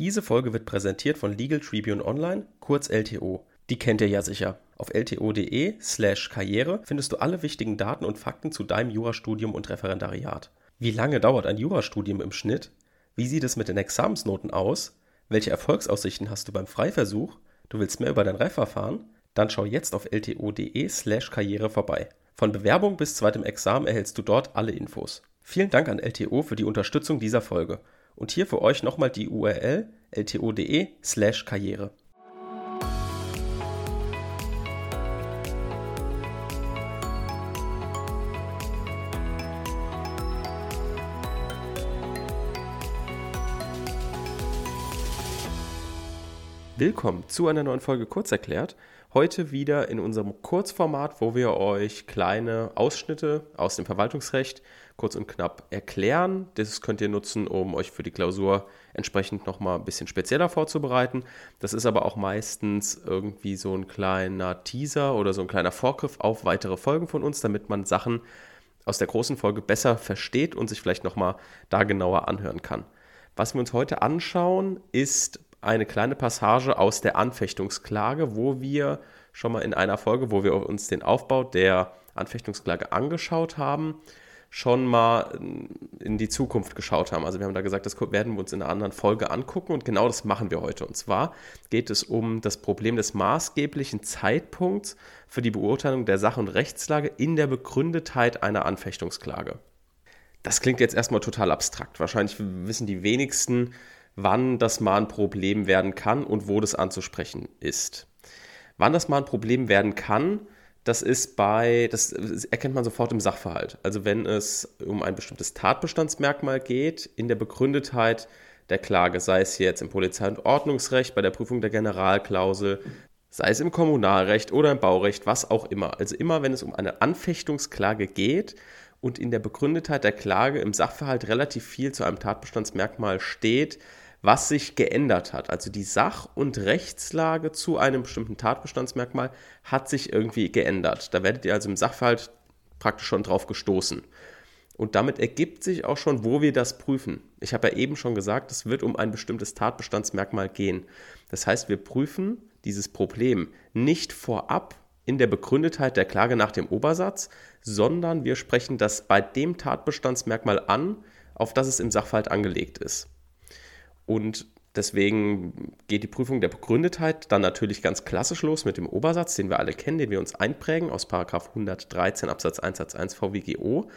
Diese Folge wird präsentiert von Legal Tribune Online, kurz LTO. Die kennt ihr ja sicher. Auf lto.de/slash Karriere findest du alle wichtigen Daten und Fakten zu deinem Jurastudium und Referendariat. Wie lange dauert ein Jurastudium im Schnitt? Wie sieht es mit den Examensnoten aus? Welche Erfolgsaussichten hast du beim Freiversuch? Du willst mehr über dein Reifverfahren? Dann schau jetzt auf lto.de/slash Karriere vorbei. Von Bewerbung bis zweitem Examen erhältst du dort alle Infos. Vielen Dank an LTO für die Unterstützung dieser Folge. Und hier für euch nochmal die URL lto.de/slash Karriere. Willkommen zu einer neuen Folge Kurzerklärt. Heute wieder in unserem Kurzformat, wo wir euch kleine Ausschnitte aus dem Verwaltungsrecht kurz und knapp erklären. Das könnt ihr nutzen, um euch für die Klausur entsprechend nochmal ein bisschen spezieller vorzubereiten. Das ist aber auch meistens irgendwie so ein kleiner Teaser oder so ein kleiner Vorgriff auf weitere Folgen von uns, damit man Sachen aus der großen Folge besser versteht und sich vielleicht nochmal da genauer anhören kann. Was wir uns heute anschauen, ist eine kleine Passage aus der Anfechtungsklage, wo wir schon mal in einer Folge, wo wir uns den Aufbau der Anfechtungsklage angeschaut haben, schon mal in die Zukunft geschaut haben. Also wir haben da gesagt, das werden wir uns in einer anderen Folge angucken und genau das machen wir heute. Und zwar geht es um das Problem des maßgeblichen Zeitpunkts für die Beurteilung der Sach- und Rechtslage in der Begründetheit einer Anfechtungsklage. Das klingt jetzt erstmal total abstrakt. Wahrscheinlich wissen die wenigsten, wann das mal ein Problem werden kann und wo das anzusprechen ist. Wann das mal ein Problem werden kann, das ist bei, das erkennt man sofort im Sachverhalt. Also wenn es um ein bestimmtes Tatbestandsmerkmal geht, in der Begründetheit der Klage, sei es jetzt im Polizei- und Ordnungsrecht, bei der Prüfung der Generalklausel, sei es im Kommunalrecht oder im Baurecht, was auch immer. Also immer, wenn es um eine Anfechtungsklage geht und in der Begründetheit der Klage im Sachverhalt relativ viel zu einem Tatbestandsmerkmal steht, was sich geändert hat. Also die Sach- und Rechtslage zu einem bestimmten Tatbestandsmerkmal hat sich irgendwie geändert. Da werdet ihr also im Sachverhalt praktisch schon drauf gestoßen. Und damit ergibt sich auch schon, wo wir das prüfen. Ich habe ja eben schon gesagt, es wird um ein bestimmtes Tatbestandsmerkmal gehen. Das heißt, wir prüfen dieses Problem nicht vorab in der Begründetheit der Klage nach dem Obersatz, sondern wir sprechen das bei dem Tatbestandsmerkmal an, auf das es im Sachverhalt angelegt ist. Und deswegen geht die Prüfung der Begründetheit dann natürlich ganz klassisch los mit dem Obersatz, den wir alle kennen, den wir uns einprägen aus 113 Absatz 1 Satz 1 VWGO.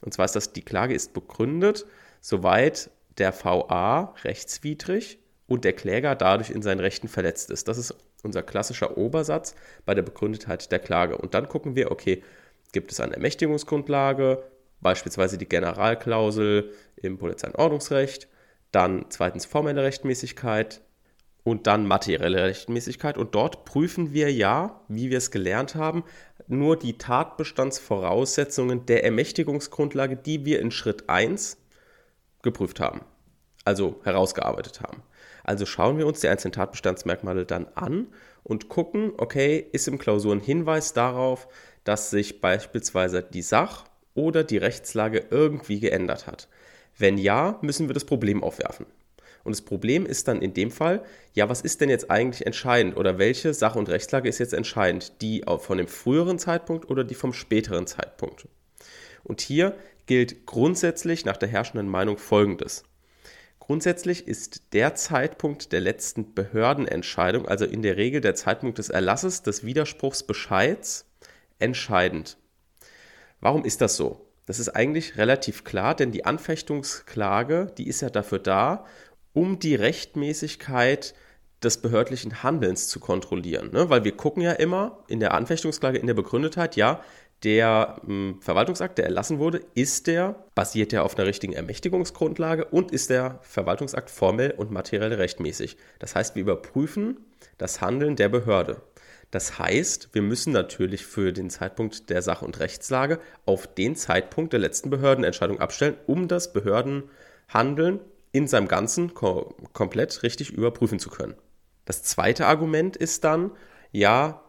Und zwar ist das, die Klage ist begründet, soweit der VA rechtswidrig und der Kläger dadurch in seinen Rechten verletzt ist. Das ist unser klassischer Obersatz bei der Begründetheit der Klage. Und dann gucken wir, okay, gibt es eine Ermächtigungsgrundlage, beispielsweise die Generalklausel im Polizei- und Ordnungsrecht, dann zweitens formelle Rechtmäßigkeit und dann materielle Rechtmäßigkeit. Und dort prüfen wir ja, wie wir es gelernt haben, nur die Tatbestandsvoraussetzungen der Ermächtigungsgrundlage, die wir in Schritt 1 geprüft haben, also herausgearbeitet haben. Also schauen wir uns die einzelnen Tatbestandsmerkmale dann an und gucken, okay, ist im Klausur ein Hinweis darauf, dass sich beispielsweise die Sach- oder die Rechtslage irgendwie geändert hat. Wenn ja, müssen wir das Problem aufwerfen. Und das Problem ist dann in dem Fall, ja, was ist denn jetzt eigentlich entscheidend oder welche Sach- und Rechtslage ist jetzt entscheidend? Die von dem früheren Zeitpunkt oder die vom späteren Zeitpunkt? Und hier gilt grundsätzlich nach der herrschenden Meinung Folgendes. Grundsätzlich ist der Zeitpunkt der letzten Behördenentscheidung, also in der Regel der Zeitpunkt des Erlasses des Widerspruchsbescheids, entscheidend. Warum ist das so? Das ist eigentlich relativ klar, denn die Anfechtungsklage, die ist ja dafür da, um die Rechtmäßigkeit des behördlichen Handelns zu kontrollieren. Ne? Weil wir gucken ja immer in der Anfechtungsklage, in der Begründetheit, ja, der hm, Verwaltungsakt, der erlassen wurde, ist der, basiert der auf einer richtigen Ermächtigungsgrundlage und ist der Verwaltungsakt formell und materiell rechtmäßig. Das heißt, wir überprüfen das Handeln der Behörde. Das heißt, wir müssen natürlich für den Zeitpunkt der Sach- und Rechtslage auf den Zeitpunkt der letzten Behördenentscheidung abstellen, um das Behördenhandeln in seinem Ganzen ko komplett richtig überprüfen zu können. Das zweite Argument ist dann, ja,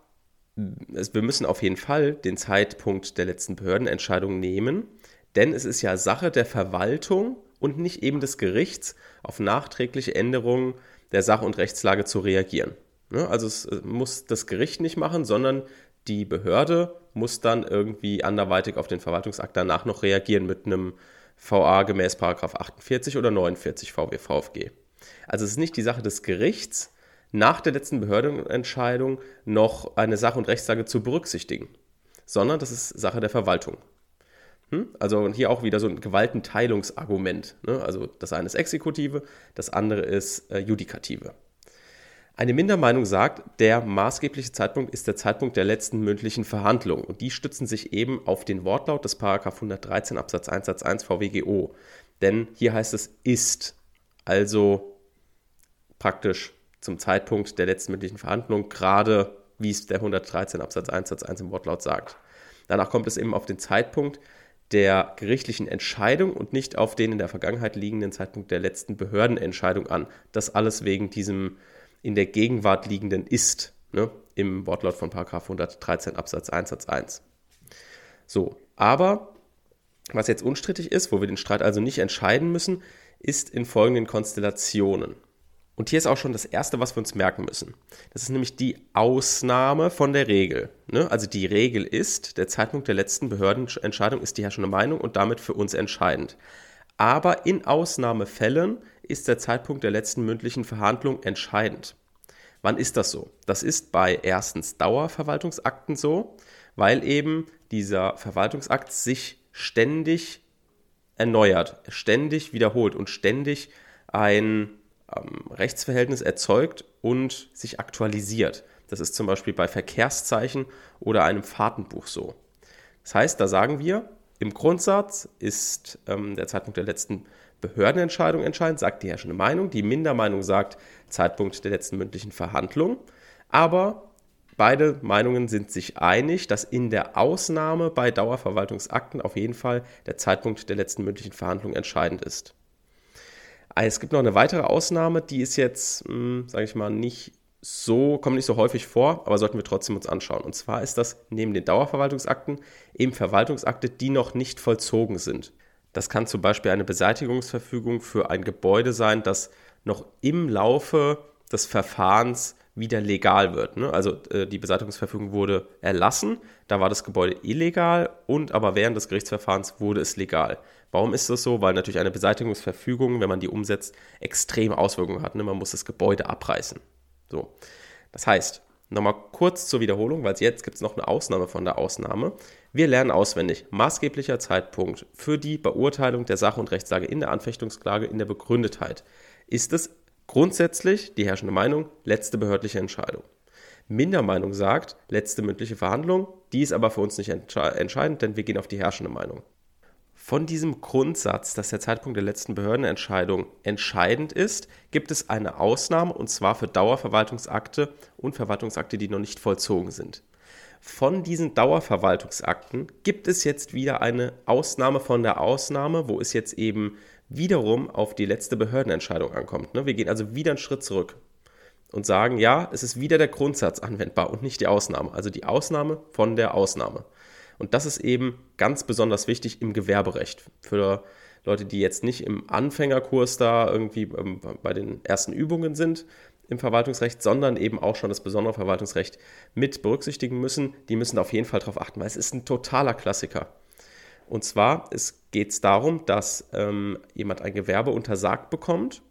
wir müssen auf jeden Fall den Zeitpunkt der letzten Behördenentscheidung nehmen, denn es ist ja Sache der Verwaltung und nicht eben des Gerichts, auf nachträgliche Änderungen der Sach- und Rechtslage zu reagieren. Ne? Also es äh, muss das Gericht nicht machen, sondern die Behörde muss dann irgendwie anderweitig auf den Verwaltungsakt danach noch reagieren mit einem VA gemäß 48 oder 49 VW VfG. Also es ist nicht die Sache des Gerichts, nach der letzten Behördenentscheidung noch eine Sach- und Rechtslage zu berücksichtigen, sondern das ist Sache der Verwaltung. Hm? Also hier auch wieder so ein Gewaltenteilungsargument. Ne? Also das eine ist Exekutive, das andere ist äh, Judikative. Eine Mindermeinung sagt, der maßgebliche Zeitpunkt ist der Zeitpunkt der letzten mündlichen Verhandlung. Und die stützen sich eben auf den Wortlaut des 113 Absatz 1 Satz 1 VWGO. Denn hier heißt es ist, also praktisch zum Zeitpunkt der letzten mündlichen Verhandlung, gerade wie es der 113 Absatz 1 Satz 1 im Wortlaut sagt. Danach kommt es eben auf den Zeitpunkt der gerichtlichen Entscheidung und nicht auf den in der Vergangenheit liegenden Zeitpunkt der letzten Behördenentscheidung an. Das alles wegen diesem in der Gegenwart liegenden ist, ne, im Wortlaut von 113 Absatz 1 Satz 1. So, aber was jetzt unstrittig ist, wo wir den Streit also nicht entscheiden müssen, ist in folgenden Konstellationen. Und hier ist auch schon das Erste, was wir uns merken müssen. Das ist nämlich die Ausnahme von der Regel. Ne? Also die Regel ist, der Zeitpunkt der letzten Behördenentscheidung ist die herrschende Meinung und damit für uns entscheidend. Aber in Ausnahmefällen ist der Zeitpunkt der letzten mündlichen Verhandlung entscheidend. Wann ist das so? Das ist bei erstens Dauerverwaltungsakten so, weil eben dieser Verwaltungsakt sich ständig erneuert, ständig wiederholt und ständig ein ähm, Rechtsverhältnis erzeugt und sich aktualisiert. Das ist zum Beispiel bei Verkehrszeichen oder einem Fahrtenbuch so. Das heißt, da sagen wir, im Grundsatz ist ähm, der Zeitpunkt der letzten Behördenentscheidung entscheidend, sagt die herrschende Meinung. Die Mindermeinung sagt Zeitpunkt der letzten mündlichen Verhandlung. Aber beide Meinungen sind sich einig, dass in der Ausnahme bei Dauerverwaltungsakten auf jeden Fall der Zeitpunkt der letzten mündlichen Verhandlung entscheidend ist. Es gibt noch eine weitere Ausnahme, die ist jetzt, hm, sage ich mal, nicht so, kommt nicht so häufig vor, aber sollten wir trotzdem uns anschauen. Und zwar ist das neben den Dauerverwaltungsakten eben Verwaltungsakte, die noch nicht vollzogen sind. Das kann zum Beispiel eine Beseitigungsverfügung für ein Gebäude sein, das noch im Laufe des Verfahrens wieder legal wird. Ne? Also äh, die Beseitigungsverfügung wurde erlassen, da war das Gebäude illegal und aber während des Gerichtsverfahrens wurde es legal. Warum ist das so? Weil natürlich eine Beseitigungsverfügung, wenn man die umsetzt, extrem Auswirkungen hat. Ne? Man muss das Gebäude abreißen. So. Das heißt, nochmal kurz zur Wiederholung, weil jetzt gibt es noch eine Ausnahme von der Ausnahme. Wir lernen auswendig, maßgeblicher Zeitpunkt für die Beurteilung der Sache und Rechtslage in der Anfechtungsklage in der Begründetheit ist es grundsätzlich die herrschende Meinung, letzte behördliche Entscheidung. Mindermeinung sagt, letzte mündliche Verhandlung, die ist aber für uns nicht entscheidend, denn wir gehen auf die herrschende Meinung. Von diesem Grundsatz, dass der Zeitpunkt der letzten Behördenentscheidung entscheidend ist, gibt es eine Ausnahme und zwar für Dauerverwaltungsakte und Verwaltungsakte, die noch nicht vollzogen sind. Von diesen Dauerverwaltungsakten gibt es jetzt wieder eine Ausnahme von der Ausnahme, wo es jetzt eben wiederum auf die letzte Behördenentscheidung ankommt. Ne? Wir gehen also wieder einen Schritt zurück und sagen, ja, es ist wieder der Grundsatz anwendbar und nicht die Ausnahme. Also die Ausnahme von der Ausnahme. Und das ist eben ganz besonders wichtig im Gewerberecht. Für Leute, die jetzt nicht im Anfängerkurs da irgendwie ähm, bei den ersten Übungen sind, im Verwaltungsrecht, sondern eben auch schon das besondere Verwaltungsrecht mit berücksichtigen müssen. Die müssen auf jeden Fall darauf achten, weil es ist ein totaler Klassiker. Und zwar geht es darum, dass ähm, jemand ein Gewerbe untersagt bekommt.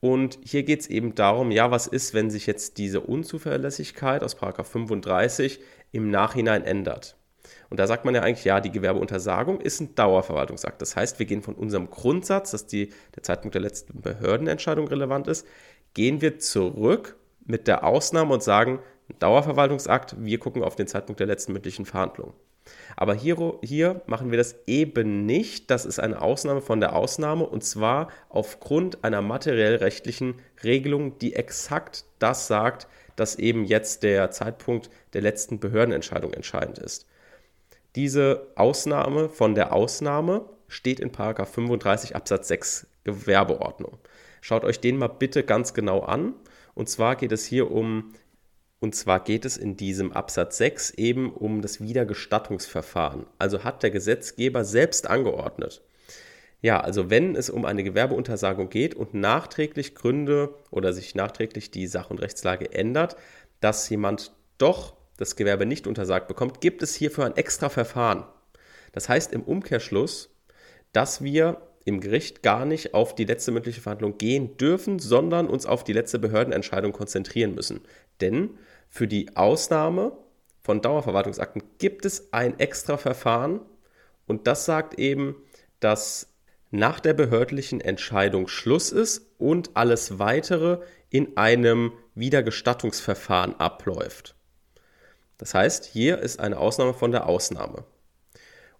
Und hier geht es eben darum, ja, was ist, wenn sich jetzt diese Unzuverlässigkeit aus 35 im Nachhinein ändert? Und da sagt man ja eigentlich, ja, die Gewerbeuntersagung ist ein Dauerverwaltungsakt. Das heißt, wir gehen von unserem Grundsatz, dass die, der Zeitpunkt der letzten Behördenentscheidung relevant ist, gehen wir zurück mit der Ausnahme und sagen, Dauerverwaltungsakt, wir gucken auf den Zeitpunkt der letzten mündlichen Verhandlung. Aber hier, hier machen wir das eben nicht. Das ist eine Ausnahme von der Ausnahme und zwar aufgrund einer materiell-rechtlichen Regelung, die exakt das sagt, dass eben jetzt der Zeitpunkt der letzten Behördenentscheidung entscheidend ist. Diese Ausnahme von der Ausnahme steht in 35 Absatz 6 Gewerbeordnung. Schaut euch den mal bitte ganz genau an. Und zwar geht es hier um, und zwar geht es in diesem Absatz 6 eben um das Wiedergestattungsverfahren. Also hat der Gesetzgeber selbst angeordnet. Ja, also wenn es um eine Gewerbeuntersagung geht und nachträglich Gründe oder sich nachträglich die Sach- und Rechtslage ändert, dass jemand doch das Gewerbe nicht untersagt bekommt, gibt es hierfür ein extra Verfahren. Das heißt im Umkehrschluss, dass wir im Gericht gar nicht auf die letzte mündliche Verhandlung gehen dürfen, sondern uns auf die letzte Behördenentscheidung konzentrieren müssen. Denn für die Ausnahme von Dauerverwaltungsakten gibt es ein extra Verfahren und das sagt eben, dass nach der behördlichen Entscheidung Schluss ist und alles weitere in einem Wiedergestattungsverfahren abläuft. Das heißt, hier ist eine Ausnahme von der Ausnahme.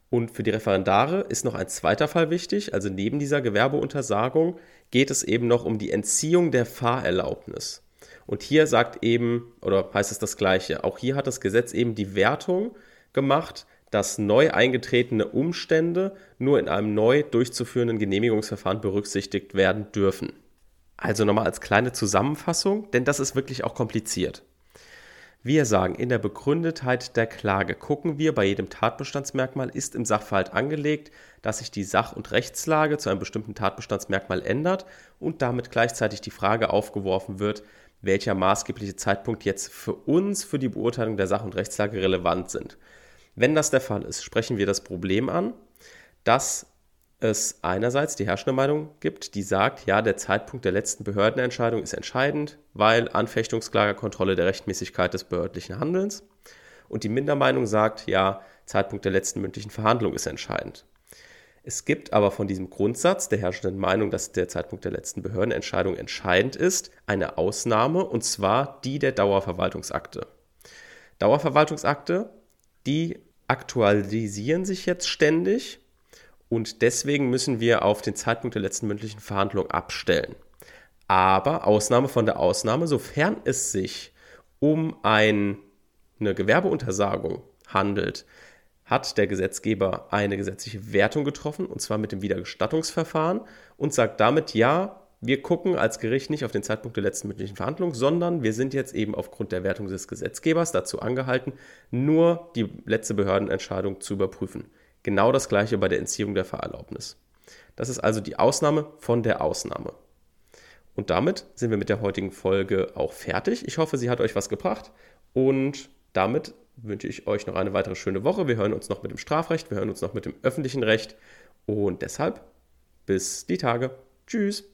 Und für die Referendare ist noch ein zweiter Fall wichtig. Also neben dieser Gewerbeuntersagung geht es eben noch um die Entziehung der Fahrerlaubnis. Und hier sagt eben, oder heißt es das Gleiche, auch hier hat das Gesetz eben die Wertung gemacht, dass neu eingetretene Umstände nur in einem neu durchzuführenden Genehmigungsverfahren berücksichtigt werden dürfen. Also nochmal als kleine Zusammenfassung, denn das ist wirklich auch kompliziert. Wir sagen, in der Begründetheit der Klage gucken wir bei jedem Tatbestandsmerkmal, ist im Sachverhalt angelegt, dass sich die Sach- und Rechtslage zu einem bestimmten Tatbestandsmerkmal ändert und damit gleichzeitig die Frage aufgeworfen wird, welcher maßgebliche Zeitpunkt jetzt für uns für die Beurteilung der Sach- und Rechtslage relevant sind. Wenn das der Fall ist, sprechen wir das Problem an, dass es einerseits die herrschende Meinung gibt, die sagt, ja, der Zeitpunkt der letzten Behördenentscheidung ist entscheidend, weil Anfechtungsklagerkontrolle der Rechtmäßigkeit des behördlichen Handelns. Und die Mindermeinung sagt, ja, Zeitpunkt der letzten mündlichen Verhandlung ist entscheidend. Es gibt aber von diesem Grundsatz der herrschenden Meinung, dass der Zeitpunkt der letzten Behördenentscheidung entscheidend ist, eine Ausnahme, und zwar die der Dauerverwaltungsakte. Dauerverwaltungsakte, die aktualisieren sich jetzt ständig und deswegen müssen wir auf den Zeitpunkt der letzten mündlichen Verhandlung abstellen. Aber Ausnahme von der Ausnahme, sofern es sich um ein, eine Gewerbeuntersagung handelt, hat der Gesetzgeber eine gesetzliche Wertung getroffen, und zwar mit dem Wiedergestattungsverfahren, und sagt damit, ja, wir gucken als Gericht nicht auf den Zeitpunkt der letzten mündlichen Verhandlung, sondern wir sind jetzt eben aufgrund der Wertung des Gesetzgebers dazu angehalten, nur die letzte Behördenentscheidung zu überprüfen. Genau das gleiche bei der Entziehung der Fahrerlaubnis. Das ist also die Ausnahme von der Ausnahme. Und damit sind wir mit der heutigen Folge auch fertig. Ich hoffe, sie hat euch was gebracht und damit wünsche ich euch noch eine weitere schöne Woche. Wir hören uns noch mit dem Strafrecht, wir hören uns noch mit dem öffentlichen Recht und deshalb bis die Tage. Tschüss.